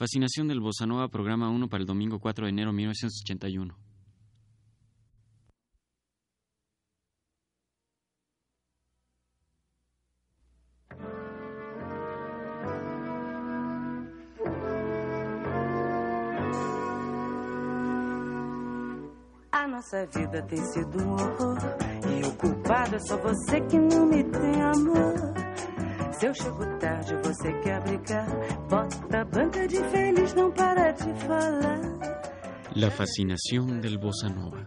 Fascinación del Bossa Nova, programa 1 para el domingo 4 de enero de 1981. A nossa vida tem sido um horror. E o culpado é só você que não me tem amor. Se eu chego tarde, você quer brigar. Bota a banca de feliz, não para de falar. La fascinación del bossa nova.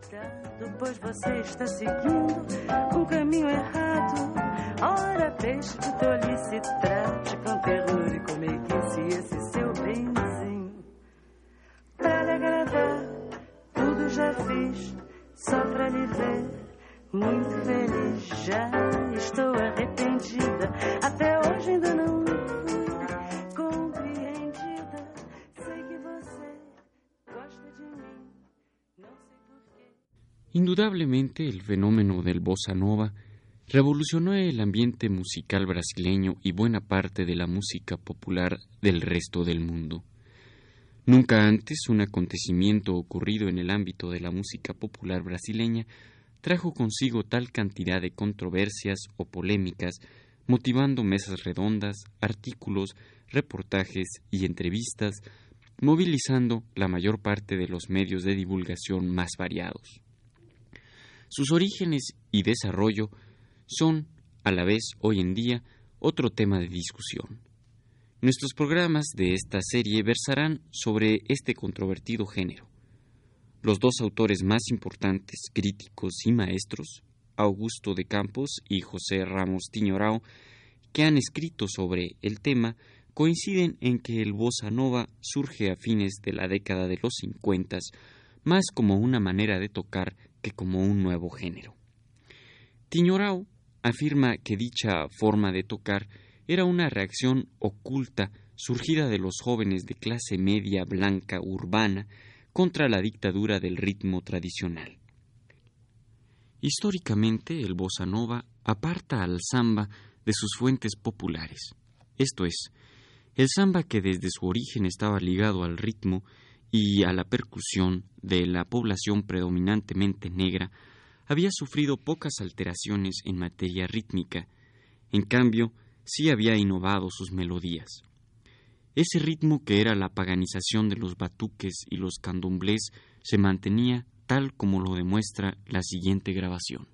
Indudablemente el fenómeno del bossa nova revolucionó el ambiente musical brasileño y buena parte de la música popular del resto del mundo. Nunca antes un acontecimiento ocurrido en el ámbito de la música popular brasileña trajo consigo tal cantidad de controversias o polémicas, motivando mesas redondas, artículos, reportajes y entrevistas, movilizando la mayor parte de los medios de divulgación más variados. Sus orígenes y desarrollo son, a la vez, hoy en día, otro tema de discusión. Nuestros programas de esta serie versarán sobre este controvertido género. Los dos autores más importantes, críticos y maestros, Augusto de Campos y José Ramos Tiñorao, que han escrito sobre el tema, coinciden en que el bossa nova surge a fines de la década de los 50, más como una manera de tocar que como un nuevo género. Tiñorao afirma que dicha forma de tocar era una reacción oculta surgida de los jóvenes de clase media blanca urbana contra la dictadura del ritmo tradicional. Históricamente, el bossa nova aparta al samba de sus fuentes populares, esto es, el samba que desde su origen estaba ligado al ritmo y a la percusión de la población predominantemente negra, había sufrido pocas alteraciones en materia rítmica, en cambio, sí había innovado sus melodías. Ese ritmo que era la paganización de los batuques y los candomblés se mantenía tal como lo demuestra la siguiente grabación.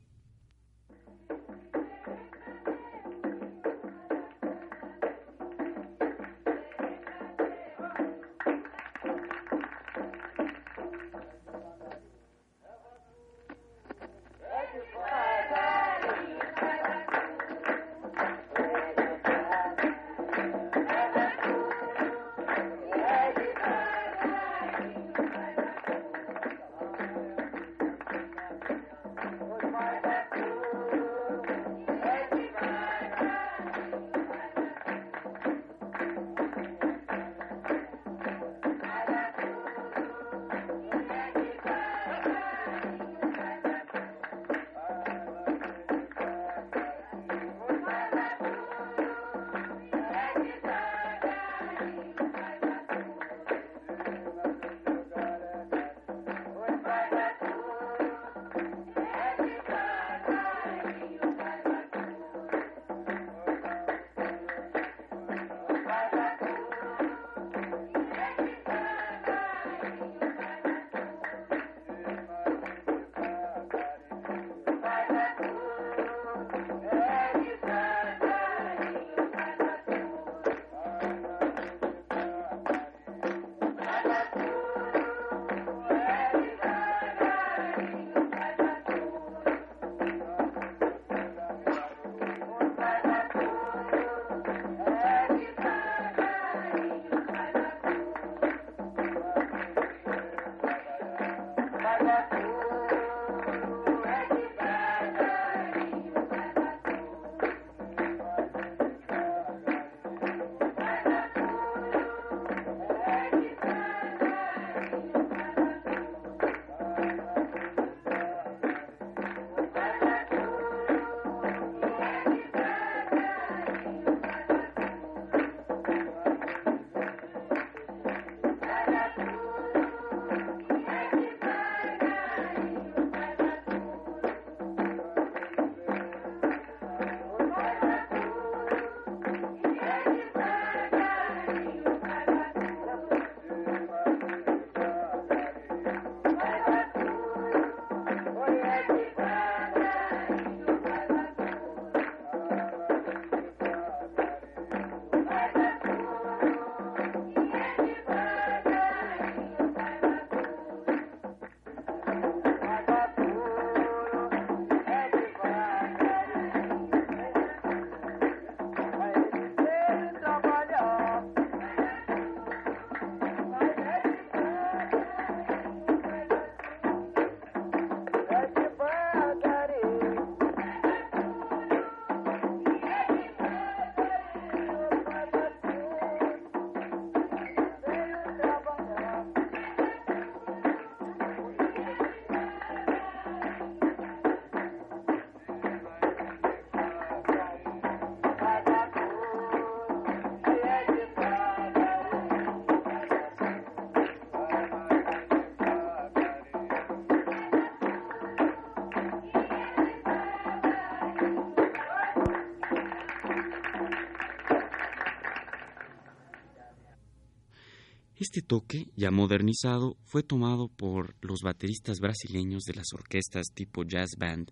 Este toque, ya modernizado, fue tomado por los bateristas brasileños de las orquestas tipo jazz band,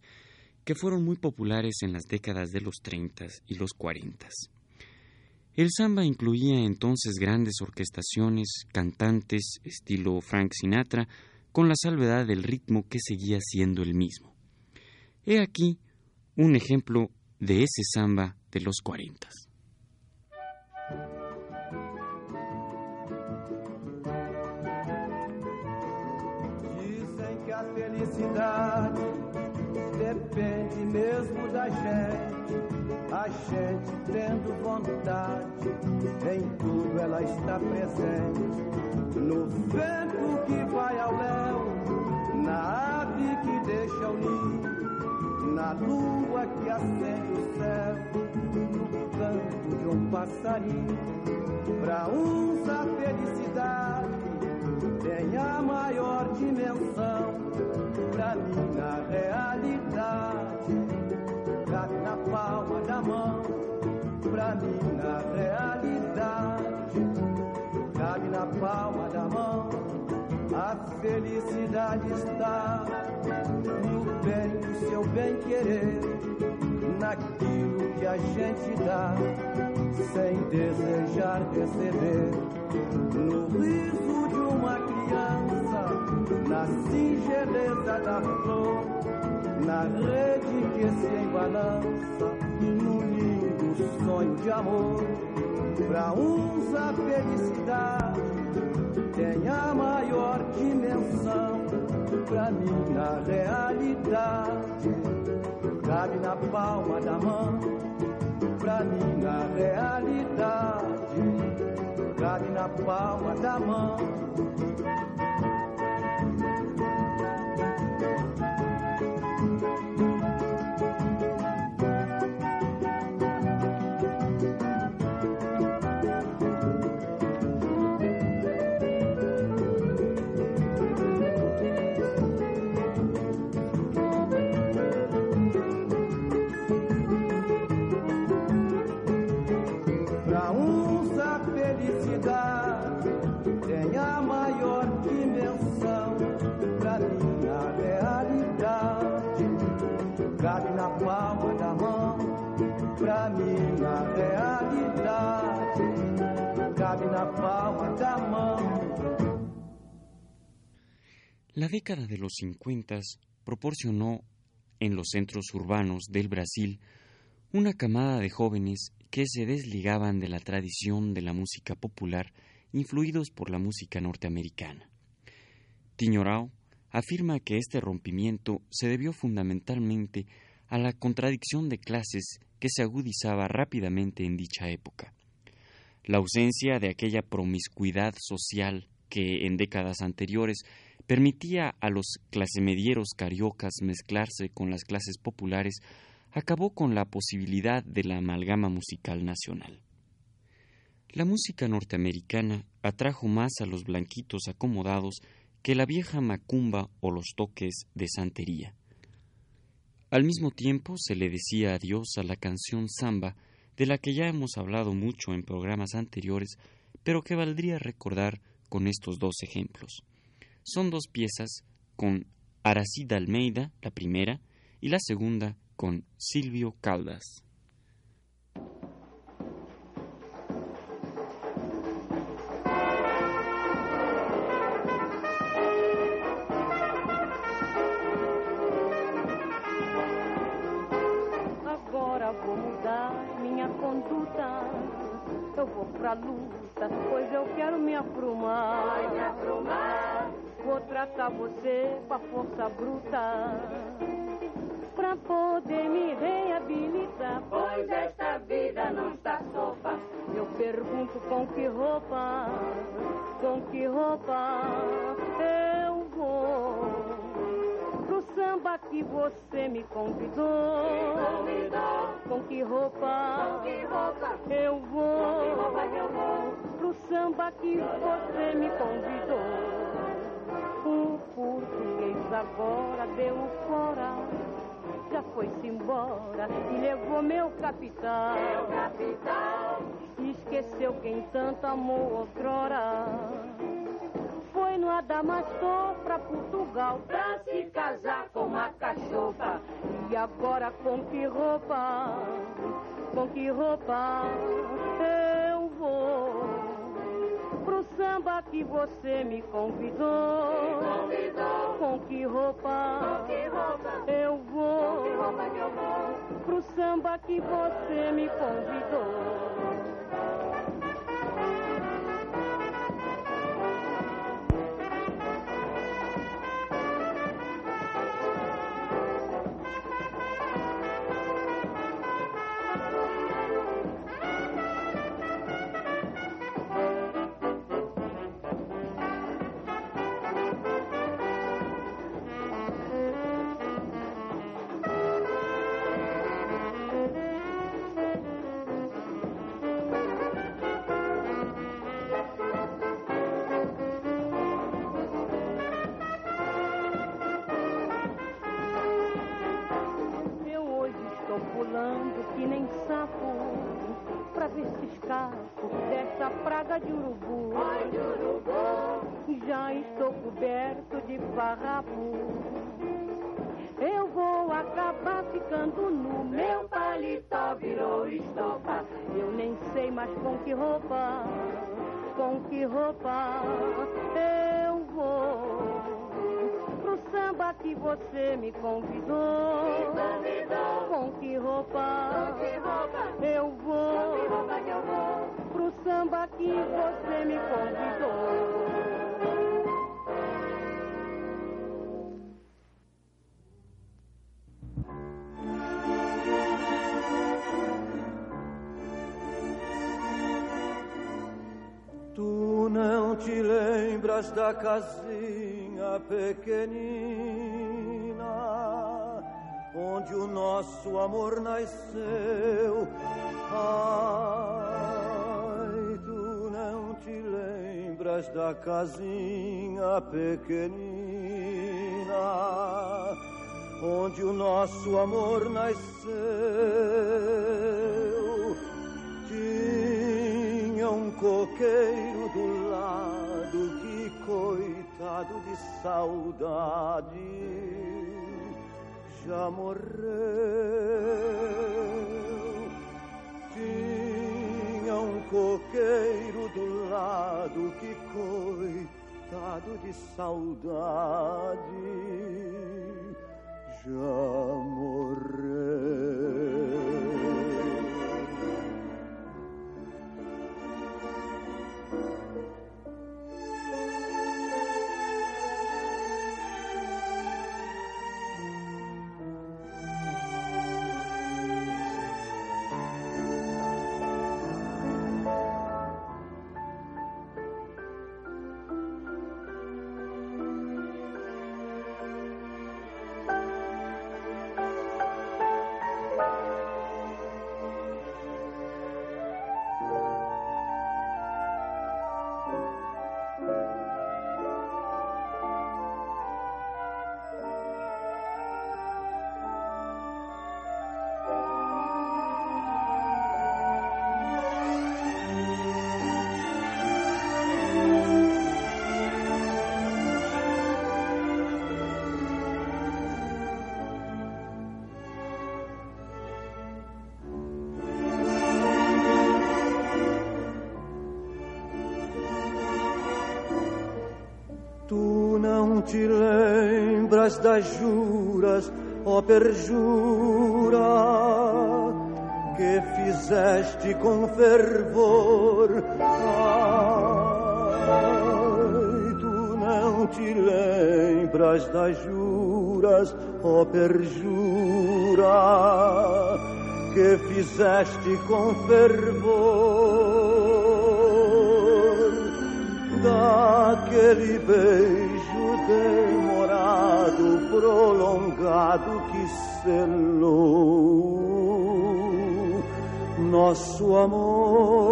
que fueron muy populares en las décadas de los 30 y los 40. El samba incluía entonces grandes orquestaciones, cantantes estilo Frank Sinatra, con la salvedad del ritmo que seguía siendo el mismo. He aquí un ejemplo de ese samba de los 40. Gente tendo vontade, em tudo ela está presente. No vento que vai ao léu, na ave que deixa o ninho, na lua que acende o céu, no canto de um passarinho. Pra uns a felicidade tem a maior dimensão pra mim na realidade. Seu bem querer, naquilo que a gente dá, sem desejar receber, no riso de uma criança na singeleza da flor, na rede que se embalança, no lindo sonho de amor. Pra uns a felicidade tem a maior dimensão, pra mim na realidade cabe na palma da mão. Pra mim na realidade cabe na palma da mão. La década de los 50 proporcionó en los centros urbanos del Brasil una camada de jóvenes que se desligaban de la tradición de la música popular influidos por la música norteamericana. Tiñorao afirma que este rompimiento se debió fundamentalmente a la contradicción de clases que se agudizaba rápidamente en dicha época. La ausencia de aquella promiscuidad social que en décadas anteriores permitía a los clasemedieros cariocas mezclarse con las clases populares, acabó con la posibilidad de la amalgama musical nacional. La música norteamericana atrajo más a los blanquitos acomodados que la vieja macumba o los toques de santería. Al mismo tiempo se le decía adiós a la canción samba, de la que ya hemos hablado mucho en programas anteriores, pero que valdría recordar con estos dos ejemplos. Son dos piezas con Aracida Almeida, la primera, y la segunda con Silvio Caldas. Agora vou mudar minha conduta. Eu vou pra luta, pois eu quero me aprumar. Vai me aprumar. Vou tratar você com a força bruta pra poder me reabilitar. Pois esta vida não está sopa. Eu pergunto com que roupa, com que roupa eu vou pro samba que você me convidou. Me convidou. Com que roupa, Com que roupa? eu vou? Que roupa eu vou? Pro samba que você me convidou. O português agora deu fora, já foi-se embora e levou meu capital. Meu capital. Esqueceu quem tanto amou outrora. Foi no Adamastor pra Portugal pra se casar com uma cachorra. E agora com que roupa, com que roupa eu vou? Samba que você me convidou. Me convidou. Com que roupa, Com que roupa? eu vou? Que roupa que eu vou? Pro samba que você me convidou. Dessa praga de urubu. Ai, de urubu. Já estou coberto de farrapo. Eu vou acabar ficando nu. Meu paletó virou estopa. Eu nem sei mais com que roupa, com que roupa eu vou. Samba que você me convidou. Convidou. Com que roupa Que roupa? eu Que vou? roupa que eu vou? Pro samba que você me convidou. Tu não te lembras da casinha pequenina onde o nosso amor nasceu? Ai, tu não te lembras da casinha pequenina onde o nosso amor nasceu? Coqueiro do lado que coitado de saudade já morreu. Tinha um coqueiro do lado que coitado de saudade já morreu. Te lembras das juras, ó perjura, que fizeste com fervor. Ai, tu não te lembras das juras, ó perjura, que fizeste com fervor daquele beijo demorado, prolongado que selou nosso amor,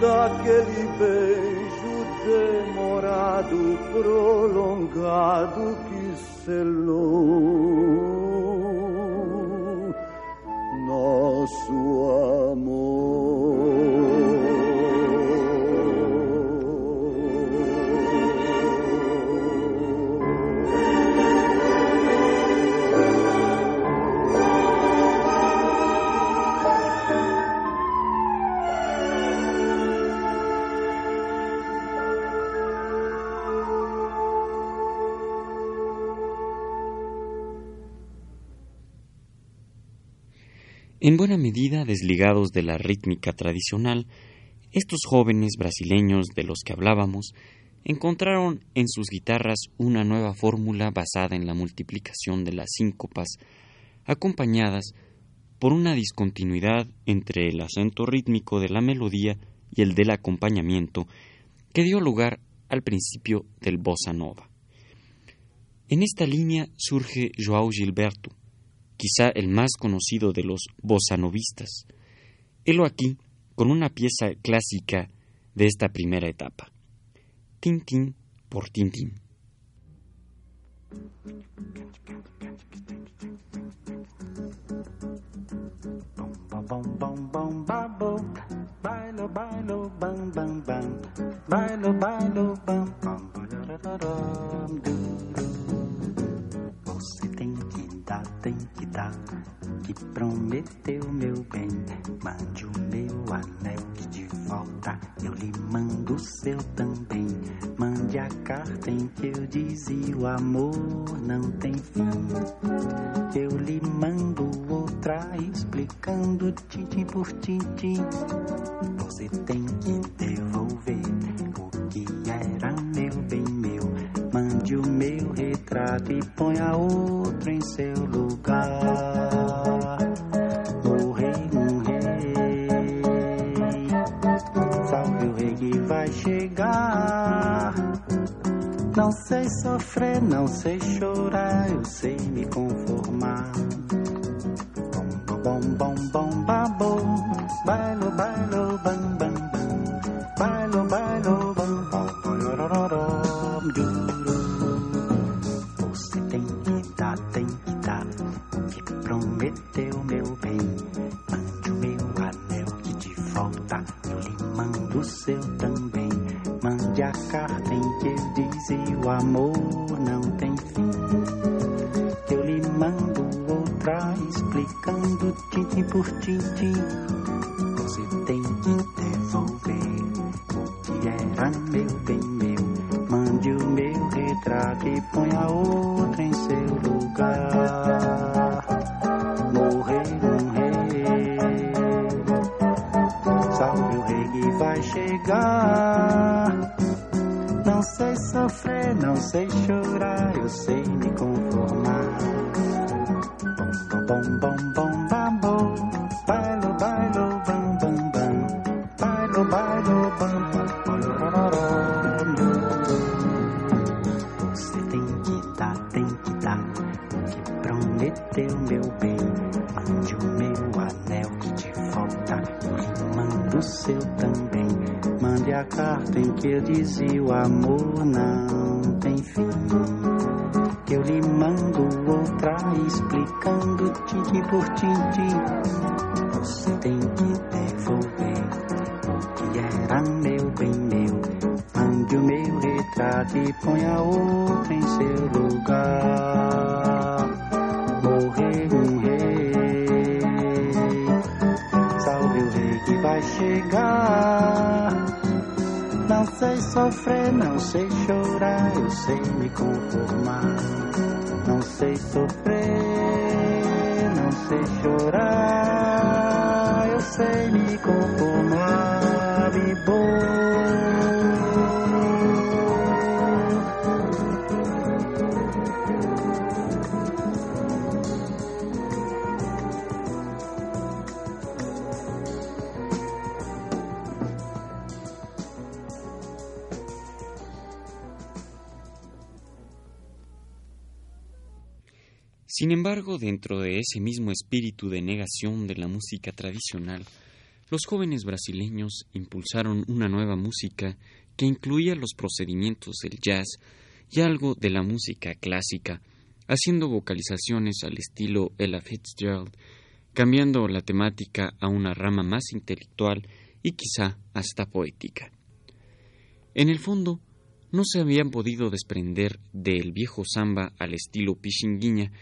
daquele beijo demorado, prolongado que selou nosso amor. En buena medida desligados de la rítmica tradicional, estos jóvenes brasileños de los que hablábamos encontraron en sus guitarras una nueva fórmula basada en la multiplicación de las síncopas, acompañadas por una discontinuidad entre el acento rítmico de la melodía y el del acompañamiento que dio lugar al principio del bossa nova. En esta línea surge João Gilberto, quizá el más conocido de los bossanovistas. Helo aquí con una pieza clásica de esta primera etapa. Tintín por Tintín. Seu também mande a carta em que eu dizia o amor não tem fim eu lhe mando outra explicando tintim por tintim. Prometeu, meu bem. Mande o meu anel que de volta eu lhe mando o seu também. Mande a carta em que eu dizia o amor não tem fim. Eu lhe mando outra explicando tintim por tintim. Você tem que devolver o que era meu bem meu. Mande o meu retrato e ponha outro em seu lugar. Sei chorar, eu sei Sin embargo, dentro de ese mismo espíritu de negación de la música tradicional, los jóvenes brasileños impulsaron una nueva música que incluía los procedimientos del jazz y algo de la música clásica, haciendo vocalizaciones al estilo Ella Fitzgerald, cambiando la temática a una rama más intelectual y quizá hasta poética. En el fondo, no se habían podido desprender del viejo samba al estilo pichinguiña,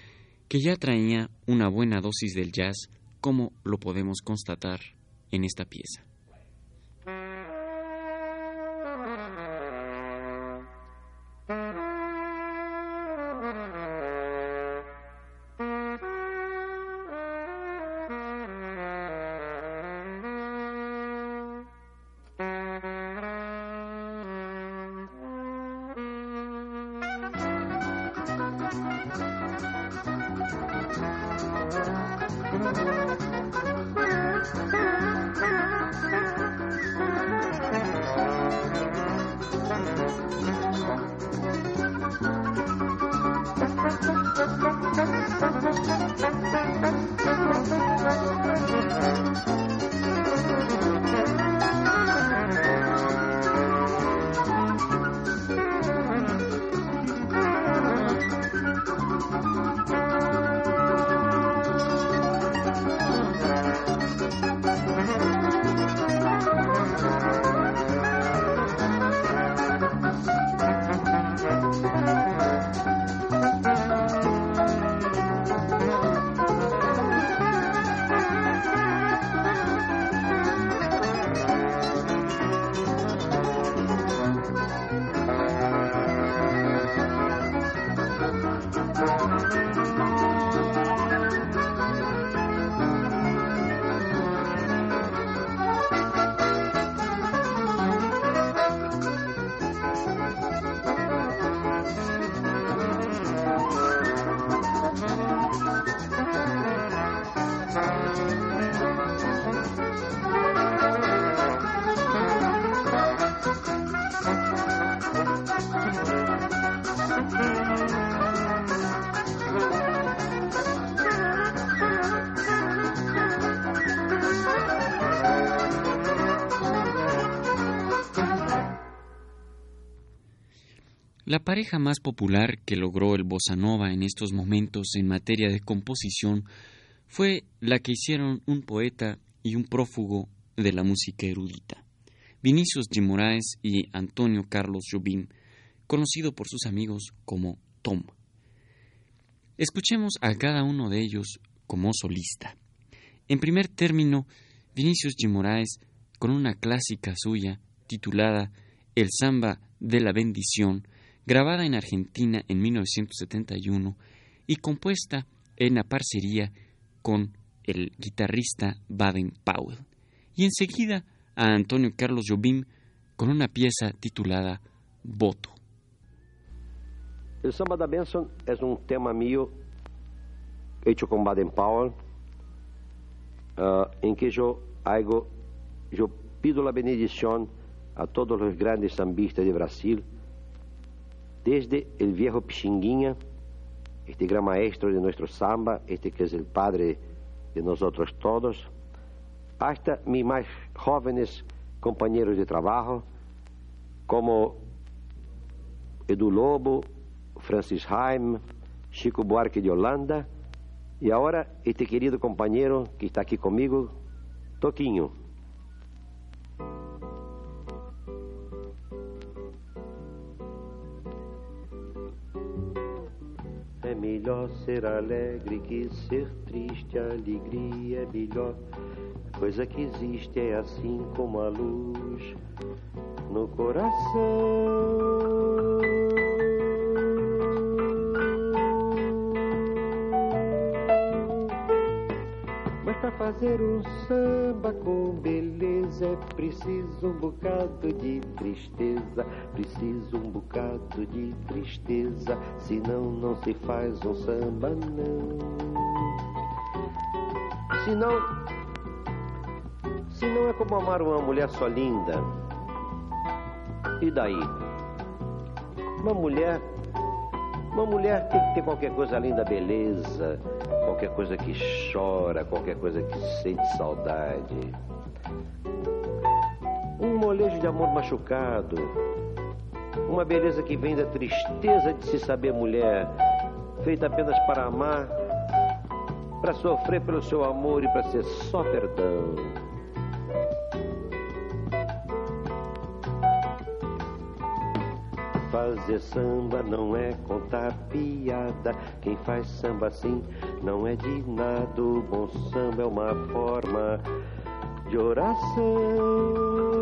que ya traía una buena dosis del jazz, como lo podemos constatar en esta pieza. La pareja más popular que logró el bossa nova en estos momentos en materia de composición fue la que hicieron un poeta y un prófugo de la música erudita, Vinicius de Moraes y Antonio Carlos Jobim, conocido por sus amigos como Tom. Escuchemos a cada uno de ellos como solista. En primer término, Vinicius de Moraes con una clásica suya titulada El samba de la bendición, grabada en Argentina en 1971 y compuesta en la parcería con el guitarrista Baden Powell. Y enseguida a Antonio Carlos Jobim con una pieza titulada Voto. El samba da Benção é um tema mío hecho com Baden Powell, uh, em que eu, hago, eu pido a benedição a todos os grandes sambistas de Brasil, desde el viejo Pichinguinha, este gran maestro de nuestro samba, este que es el padre de nosotros todos, hasta mis más jóvenes compañeros de trabajo, como Edu Lobo, Francis Haim, Chico Buarque de Holanda, y ahora este querido compañero que está aquí conmigo, Toquinho. Melhor ser alegre que ser triste, alegria é melhor. Coisa que existe é assim como a luz no coração. Para fazer um samba com beleza é preciso um bocado de tristeza, preciso um bocado de tristeza, senão não se faz um samba não. Senão, senão é como amar uma mulher só linda. E daí? Uma mulher, uma mulher tem que ter qualquer coisa além da beleza, qualquer coisa que chora, qualquer coisa que sente saudade. Um molejo de amor machucado, uma beleza que vem da tristeza de se saber mulher, feita apenas para amar, para sofrer pelo seu amor e para ser só perdão. Fazer samba não é contar piada. Quem faz samba assim não é de nada. O bom samba é uma forma de oração.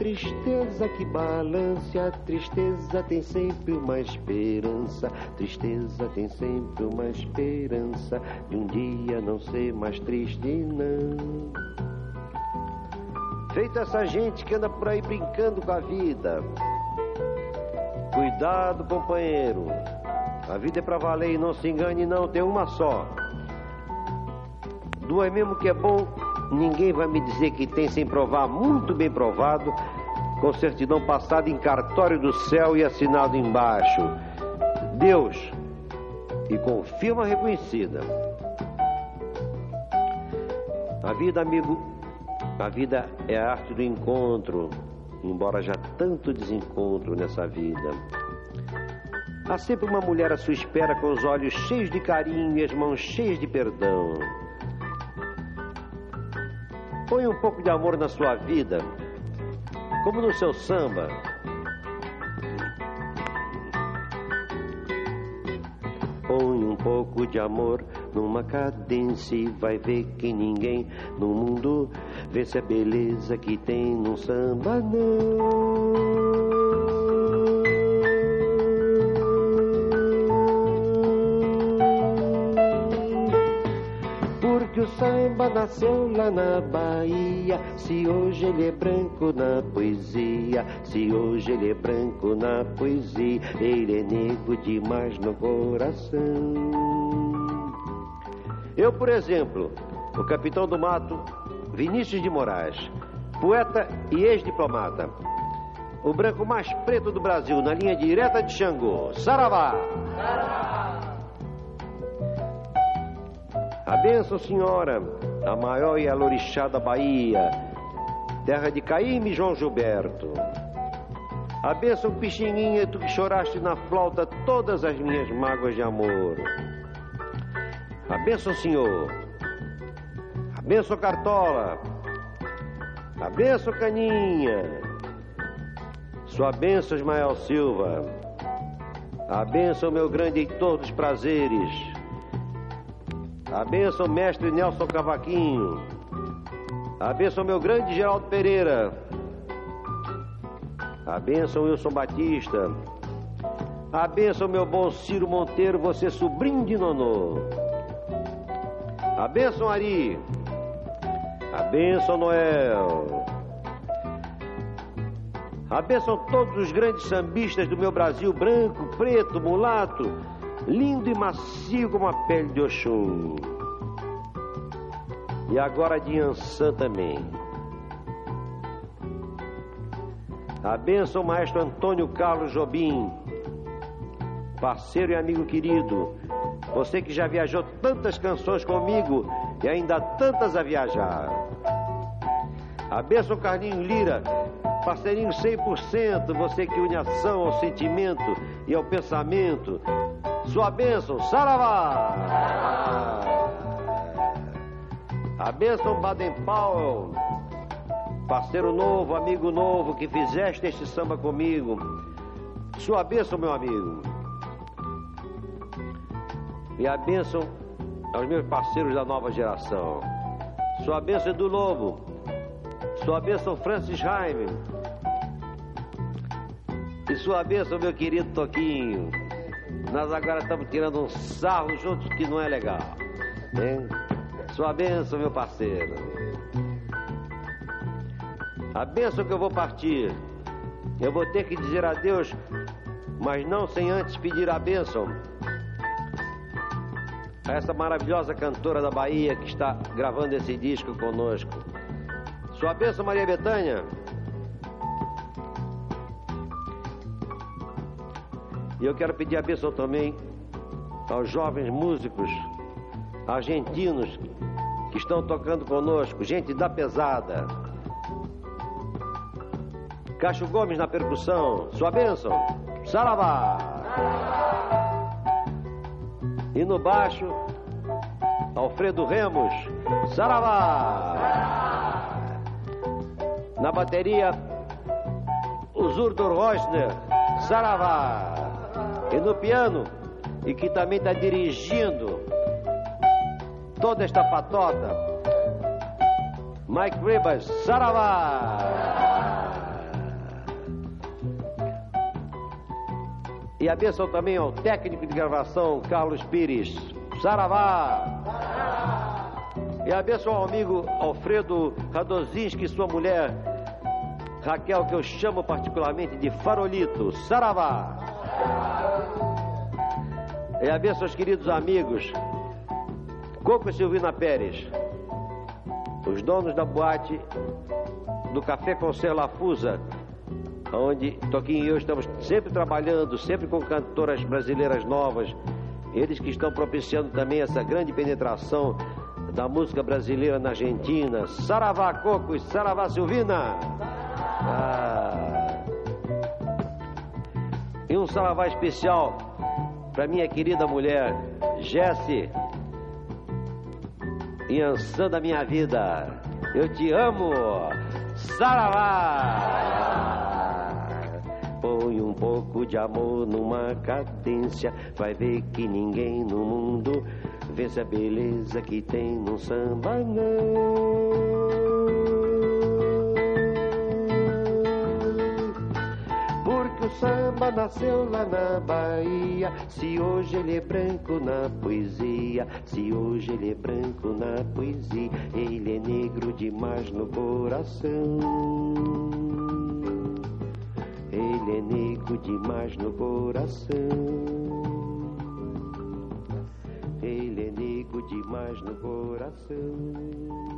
Tristeza que balança, tristeza tem sempre uma esperança, tristeza tem sempre uma esperança de um dia não ser mais triste, não. Feita essa gente que anda por aí brincando com a vida. Cuidado, companheiro. A vida é pra valer e não se engane, não, tem uma só. Duas mesmo que é bom, ninguém vai me dizer que tem sem provar, muito bem provado, com certidão passada em cartório do céu e assinado embaixo. Deus. E com firma reconhecida. A vida, amigo, a vida é a arte do encontro, embora já tanto desencontro nessa vida. Há sempre uma mulher à sua espera com os olhos cheios de carinho e as mãos cheias de perdão. Põe um pouco de amor na sua vida, como no seu samba. Põe um pouco de amor numa cadência e vai ver que ninguém no mundo vence a beleza que tem num samba, não. Samba nasceu lá na Bahia. Se hoje ele é branco na poesia, se hoje ele é branco na poesia, ele é negro demais no coração. Eu, por exemplo, o capitão do mato, Vinícius de Moraes, poeta e ex-diplomata, o branco mais preto do Brasil, na linha direta de Xangô, Saravá! A benção, senhora, a maior e alorixá da Bahia, terra de Caíme e João Gilberto. A benção, Pichininha, tu que choraste na flauta todas as minhas mágoas de amor. A benção, senhor. A benção, Cartola. A benção, Caninha. Sua benção, Ismael Silva. A benção, meu grande Heitor dos prazeres. A mestre Nelson Cavaquinho. A meu grande Geraldo Pereira. A Wilson Batista. A meu bom Ciro Monteiro, você sobrinho de Nonô. A Ari. A Noel. A todos os grandes sambistas do meu Brasil, branco, preto, mulato, lindo e macio como a pele de Oxum. E agora de Ançã também. A benção, maestro Antônio Carlos Jobim, parceiro e amigo querido, você que já viajou tantas canções comigo e ainda tantas a viajar. A benção, Carlinho Lira, parceirinho 100%, você que une ação ao sentimento e ao pensamento. Sua bênção, Saravá! A bênção Baden Powell, parceiro novo, amigo novo, que fizeste este samba comigo. Sua bênção, meu amigo. E a bênção aos meus parceiros da nova geração. Sua bênção do Lobo. Sua bênção Francis Jaime. E sua bênção, meu querido Toquinho. Nós agora estamos tirando um sarro juntos que não é legal. Hein? Sua bênção, meu parceiro. A bênção que eu vou partir. Eu vou ter que dizer adeus, mas não sem antes pedir a bênção a essa maravilhosa cantora da Bahia que está gravando esse disco conosco. Sua bênção, Maria Bethânia. E eu quero pedir a bênção também aos jovens músicos argentinos que estão tocando conosco, gente da pesada. Cacho Gomes na percussão. Sua bênção. Saravá. E no baixo, Alfredo Remos. Saravá. Na bateria, o Zurdo Rosner. Saravá. E no piano, e que também está dirigindo toda esta patota, Mike Ribas. Saravá. E a bênção também ao técnico de gravação, Carlos Pires. Saravá! E a bênção ao amigo Alfredo Radozinski e sua mulher, Raquel, que eu chamo particularmente de Farolito. Saravá! E a bênção aos queridos amigos, Coco e Silvina Pérez, os donos da boate do Café Conselho Lafusa, onde Toquinho e eu estamos sempre trabalhando, sempre com cantoras brasileiras novas. Eles que estão propiciando também essa grande penetração da música brasileira na Argentina. Saravá Coco e Saravá Silvina. Ah. E um saravá especial para minha querida mulher, Jesse. Iansã da minha vida. Eu te amo. Saravá! Põe um pouco de amor numa cadência, vai ver que ninguém no mundo vence a beleza que tem no samba, não. Samba nasceu lá na Bahia. Se hoje ele é branco na poesia, se hoje ele é branco na poesia, ele é negro demais no coração. Ele é negro demais no coração. Ele é negro demais no coração.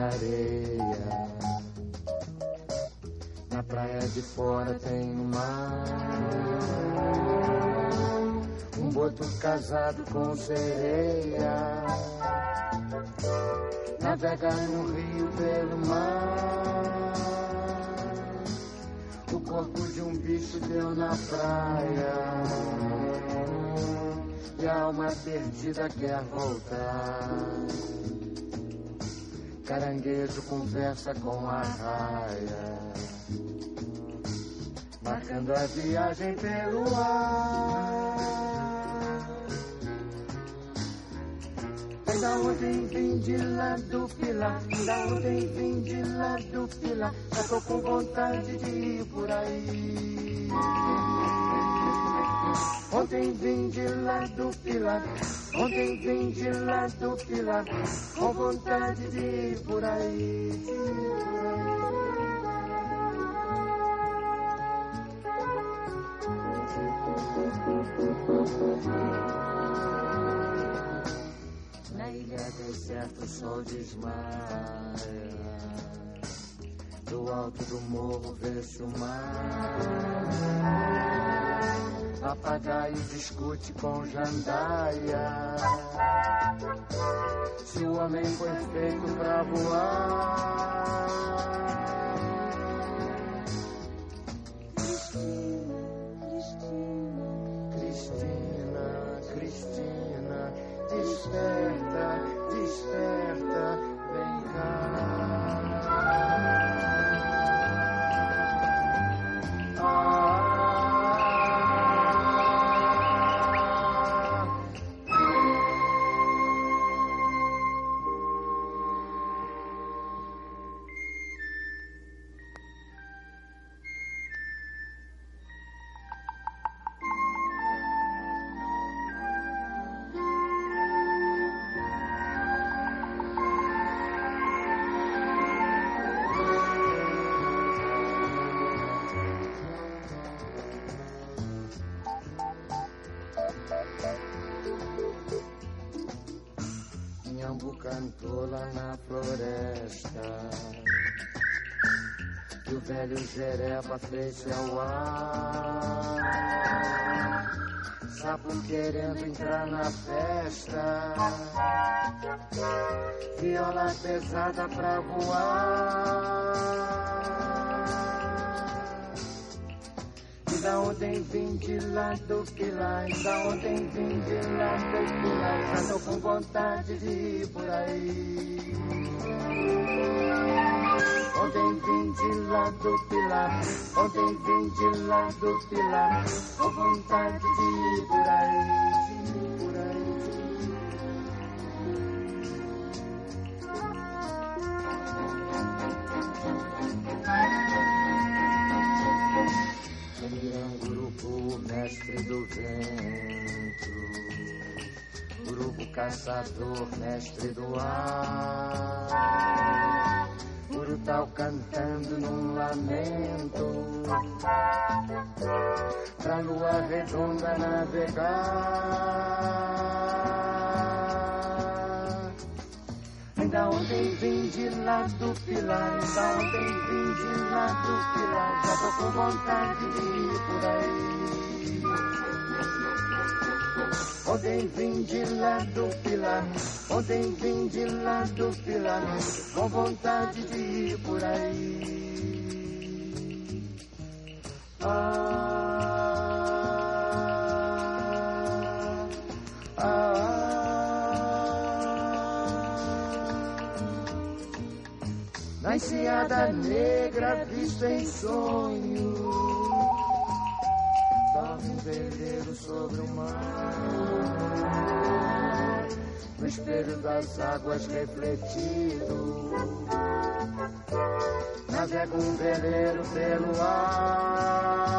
Areia. Na praia de fora tem o mar. Um boto casado com sereia. Navega no rio pelo mar. O corpo de um bicho deu na praia. E a alma perdida quer voltar. Caranguejo conversa com a raia, marcando a viagem pelo ar. Da ontem vim de lá do Pilar, da ontem vim de lá do Pilar, já tô com vontade de ir por aí. Ontem vim de lá do Pilar, ontem vim de lá do Pilar, com vontade de ir por aí. Na ilha deserta o sol desmaia, do alto do morro vê-se o mar. Papagaio discute com jandaia. Se o homem foi feito pra voar. Cantou lá na floresta. E o velho Jereba fez ao ar. Sapo querendo entrar na festa. Viola pesada pra voar. Da ontem vim de lá do Pilar, da ontem vim de lá do Pilar, já tô com vontade de ir por aí. Ontem vim de lá do Pilar, ontem vim de lá do Pilar, com vontade de ir por aí, caçador, mestre do ar. Urutau cantando num lamento. Pra lua redonda navegar. Ainda ontem vim de lá do pilar, ainda ontem vim de lá do pilar, já tô com vontade de ir por aí. Ontem vim de lá do pilar, ontem vim de lá do pilar, com vontade de ir por aí. Ah, na enseada negra vista em sonho. Sobre o mar, no espelho das águas refletido. Navega um veleiro pelo ar.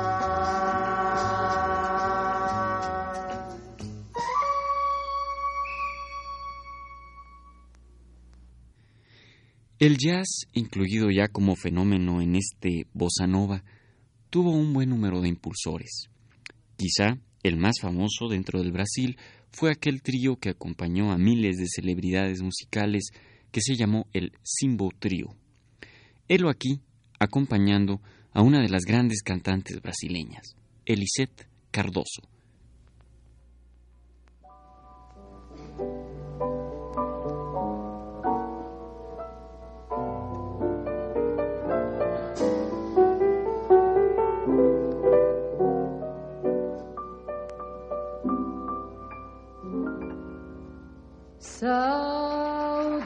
El jazz, incluido ya como fenómeno en este bossa nova, tuvo un buen número de impulsores. Quizá el más famoso dentro del Brasil fue aquel trío que acompañó a miles de celebridades musicales que se llamó el Simbo Trío. Helo aquí acompañando a una de las grandes cantantes brasileñas, Elisette Cardoso. Saudade,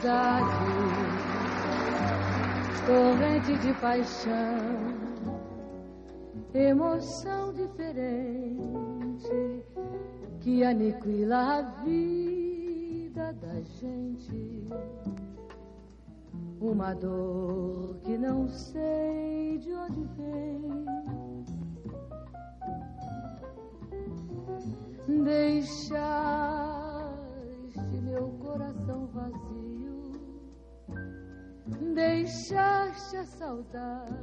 corrente de paixão, emoção diferente que aniquila a vida da gente. Uma dor que não sei de onde vem. Meu coração vazio, deixaste a saudade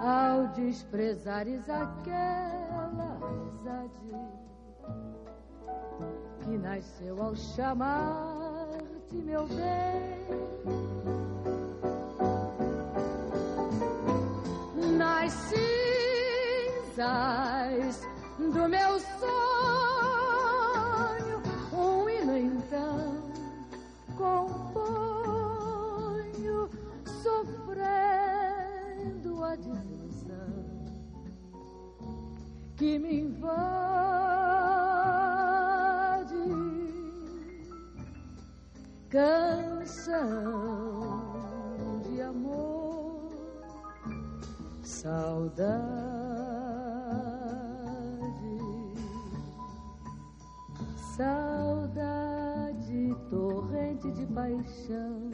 ao desprezares aquela amizade que nasceu ao chamar-te meu bem. Nas cinzas do meu sonho, um hino então desilusão que me invade. Canção de amor, saudade, saudade, torrente de paixão,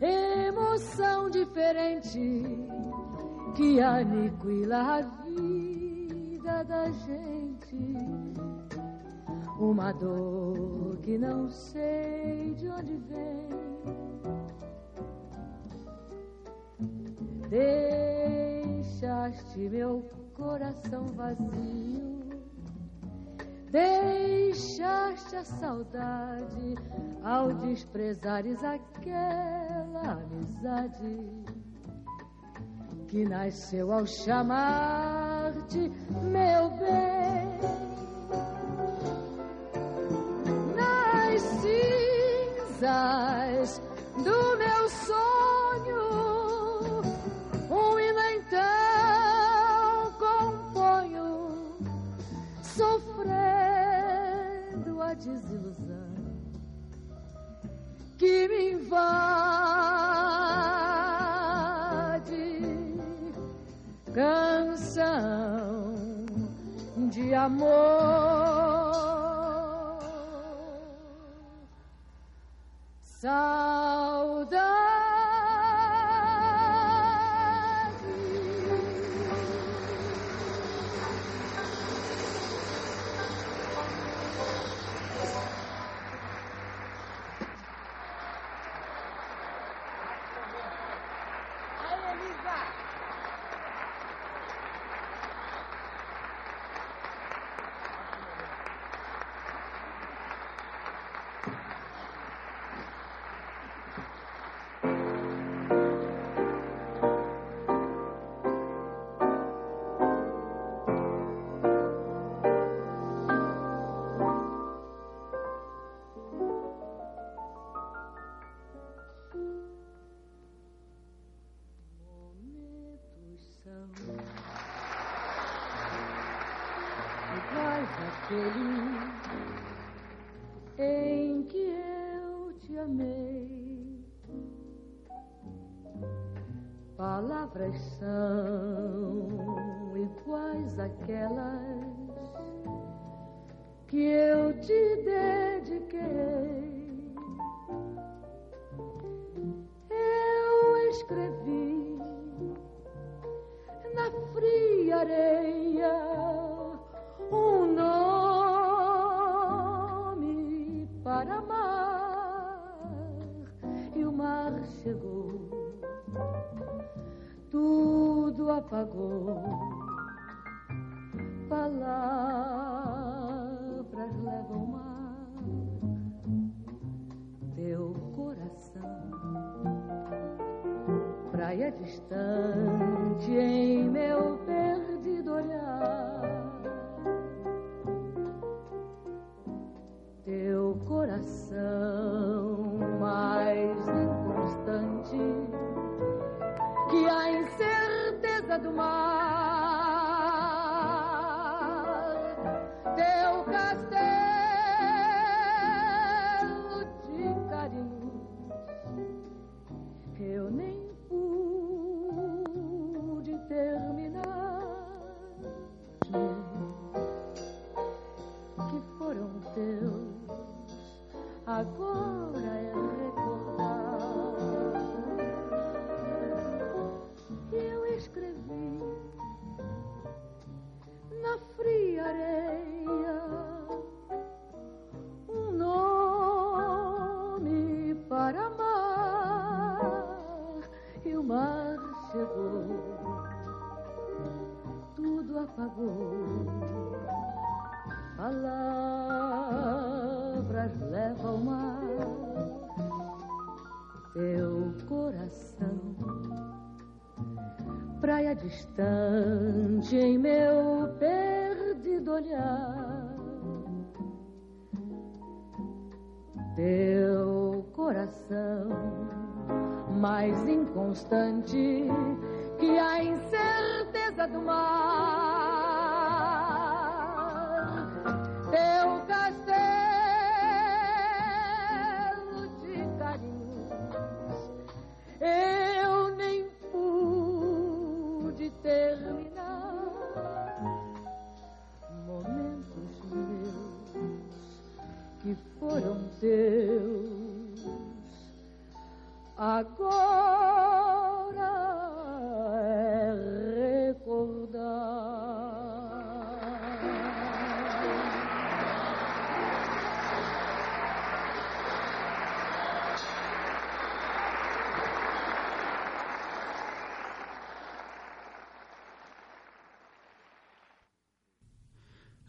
emoção diferente que aniquila a vida da gente. Uma dor que não sei de onde vem. Deixaste meu coração vazio, Deixaste a saudade ao desprezares aquela amizade que nasceu ao chamar-te meu bem. Nas cinzas do meu sonho, desilusão que me invade. Canção de amor. Momentos iguais àquele em que eu te amei. Palavras são iguais àquelas que eu te dediquei. Eu escrevi na fria areia apagou. Palavras levam mar, teu coração praia distante em meu perdido olhar. Teu coração Padma.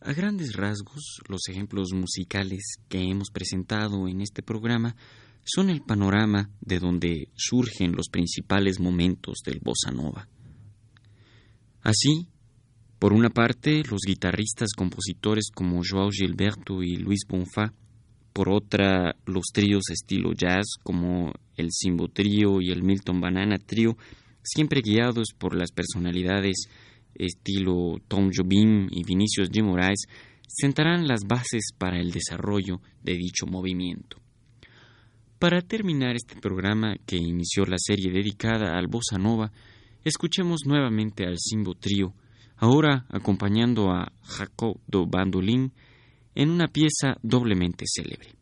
A grandes rasgos, los ejemplos musicales que hemos presentado en este programa son el panorama de donde surgen los principales momentos del bossa nova. Así, por una parte, los guitarristas compositores como Joao Gilberto y Luis Bonfá, por otra, los tríos estilo jazz como el Simbo Trío y el Milton Banana Trío, siempre guiados por las personalidades estilo Tom Jobim y Vinicius G. Moraes, sentarán las bases para el desarrollo de dicho movimiento. Para terminar este programa que inició la serie dedicada al bossa nova, escuchemos nuevamente al Simbo Trío, ahora acompañando a Jacob do Bandolin en una pieza doblemente célebre.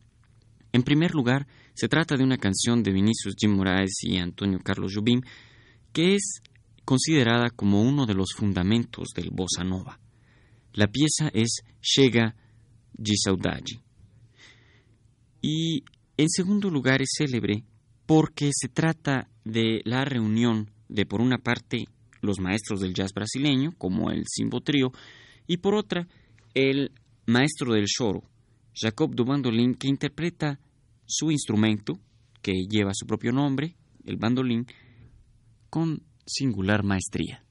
En primer lugar, se trata de una canción de Vinicius Jim Moraes y Antonio Carlos Jobim que es considerada como uno de los fundamentos del bossa nova. La pieza es Chega de Saudade. Y en segundo lugar es célebre porque se trata de la reunión de, por una parte, los maestros del jazz brasileño, como el Simbo Trio, y por otra, el maestro del choro, Jacob do Bandolin, que interpreta su instrumento, que lleva su propio nombre, el bandolín, con singular maestría.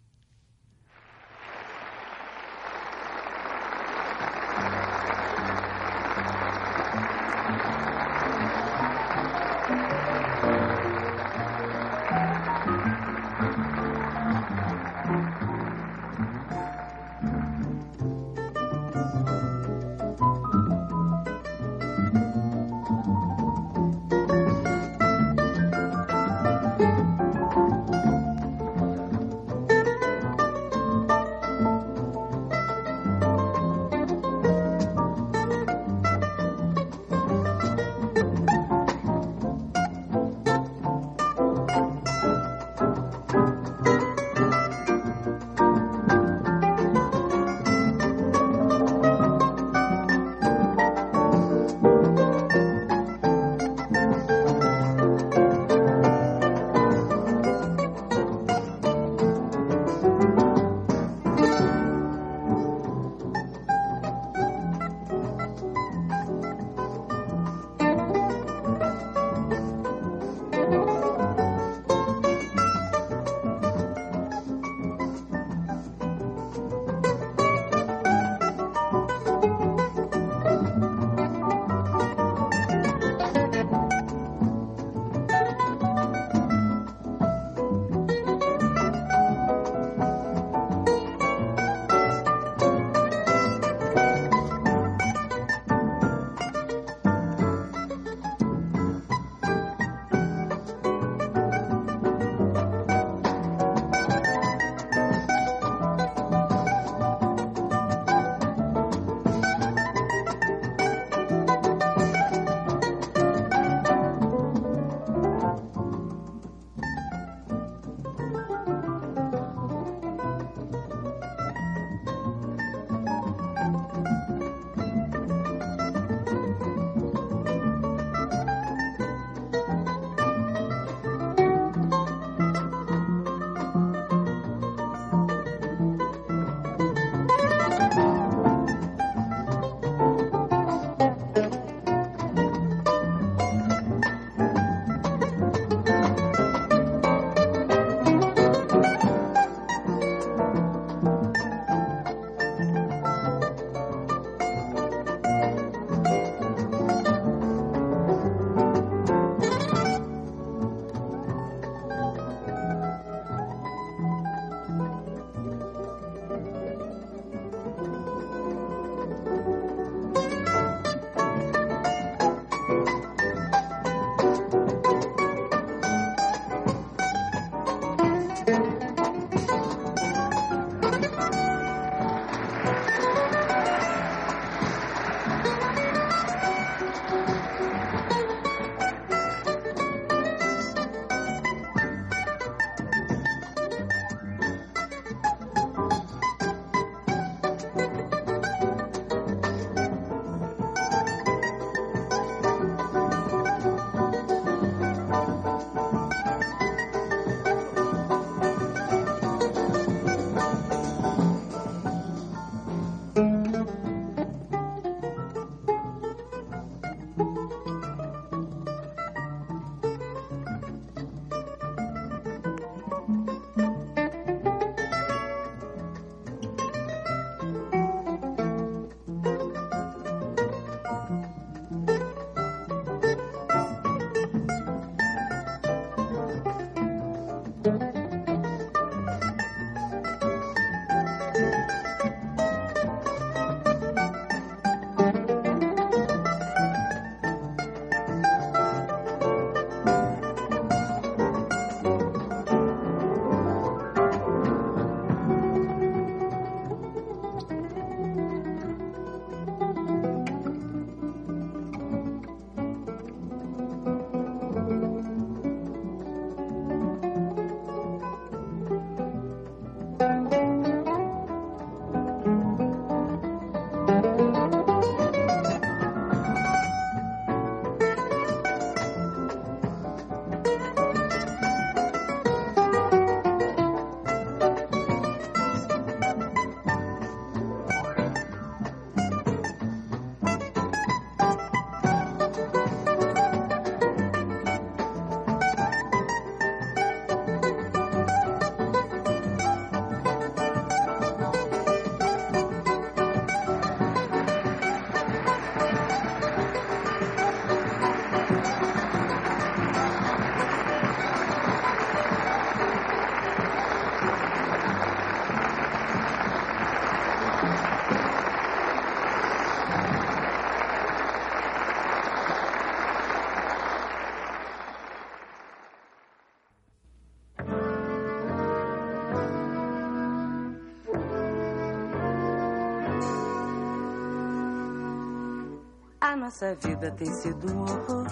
Nossa vida tem sido um horror.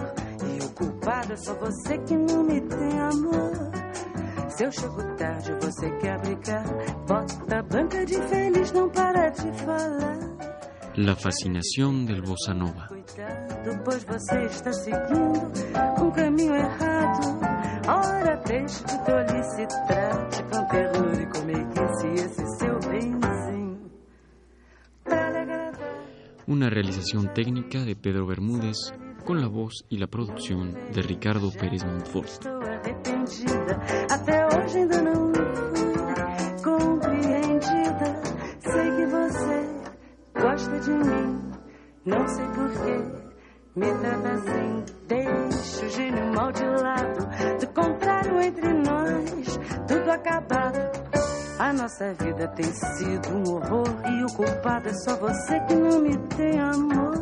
E o culpado é só você que não me tem amor. Se eu chego tarde, você quer brigar. Bota a banca de feliz, não para de falar. La fascinación del bossa nova. Cuidado, pois você está seguindo um caminho errado. Ora, deixe de tolice, trate com terror e com meiguice esse seu benzinho. Una realización técnica de Pedro Bermúdez con la voz y la producción de Ricardo Pérez Montfort. Não. Sei porquê. Me trata assim, deixa o gênio mal de lado. Do contrário, entre nós, tudo acabado. A nossa vida tem sido um horror e o culpado é só você que não me tem amor.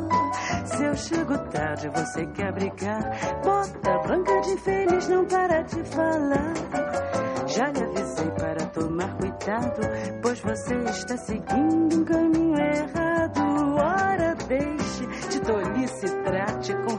Se eu chego tarde, você quer brigar. Bota banca de feliz, não para de falar. Já lhe avisei para tomar cuidado, pois você está seguindo um caminho errado. Ora, deixe de tolice, trate com